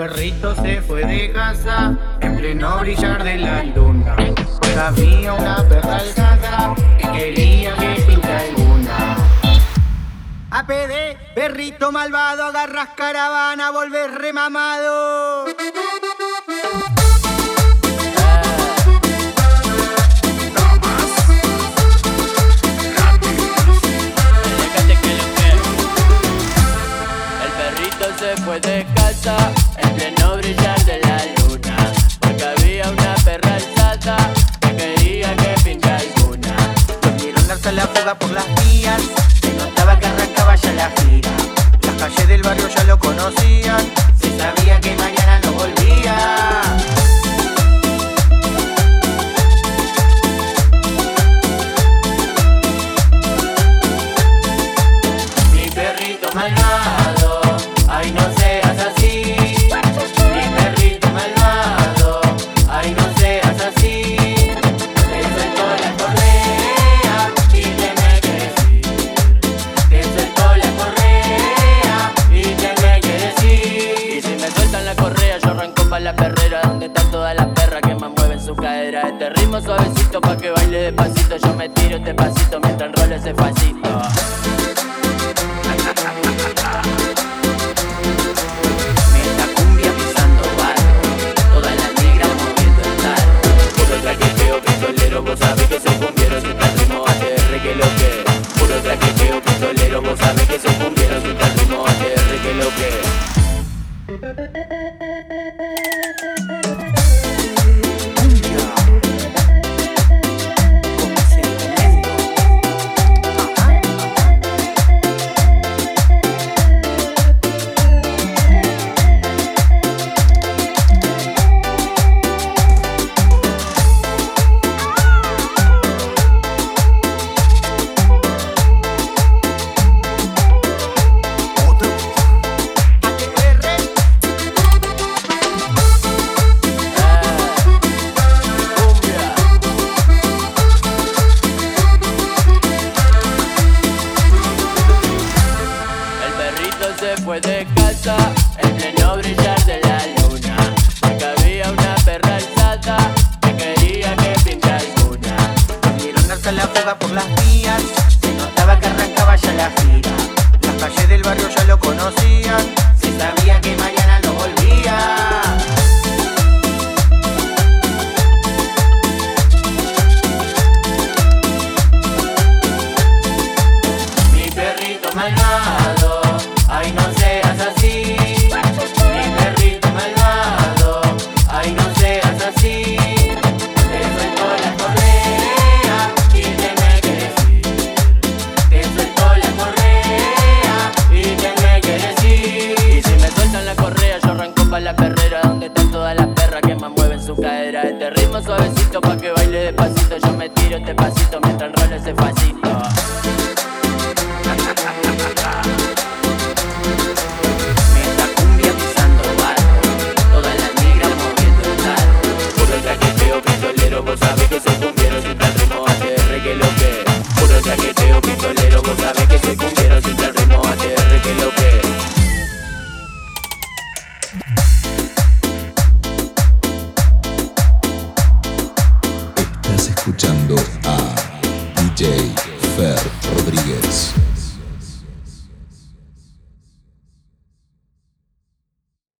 perrito se fue de casa en pleno brillar de la luna. Pues había una perra alzada que quería que pinta alguna. APD, perrito malvado, agarras caravana, volver remamado. Perrito se fue de casa en pleno brillar de la luna. Porque había una perra alzada que quería que pinte alguna. La fuga por las vías, pa' la perrera donde están todas las perras que más mueven su cadera. Este ritmo suavecito pa' que baile despacito. Yo me tiro este pasito mientras enrolo ese pasito. Vos sabés que soy cumbiero, sin tal ritmo ATR que lo que. Puro traqueteo, pistolero, vos sabés que soy cumbiero, sin tal ritmo ATR que lo que. Thank you. Se fue de casa en pleno brillar de la luna. Porque había una perra alzada que quería que pinte alguna. Darse la fuga por las vías, se notaba que arrancaba ya la gira. Las calles del barrio ya lo conocían, la perrera donde están todas las perras que más mueven su cadera. Este ritmo suavecito pa' que baile despacito. Yo me tiro este pasito DJ Fer Rodríguez.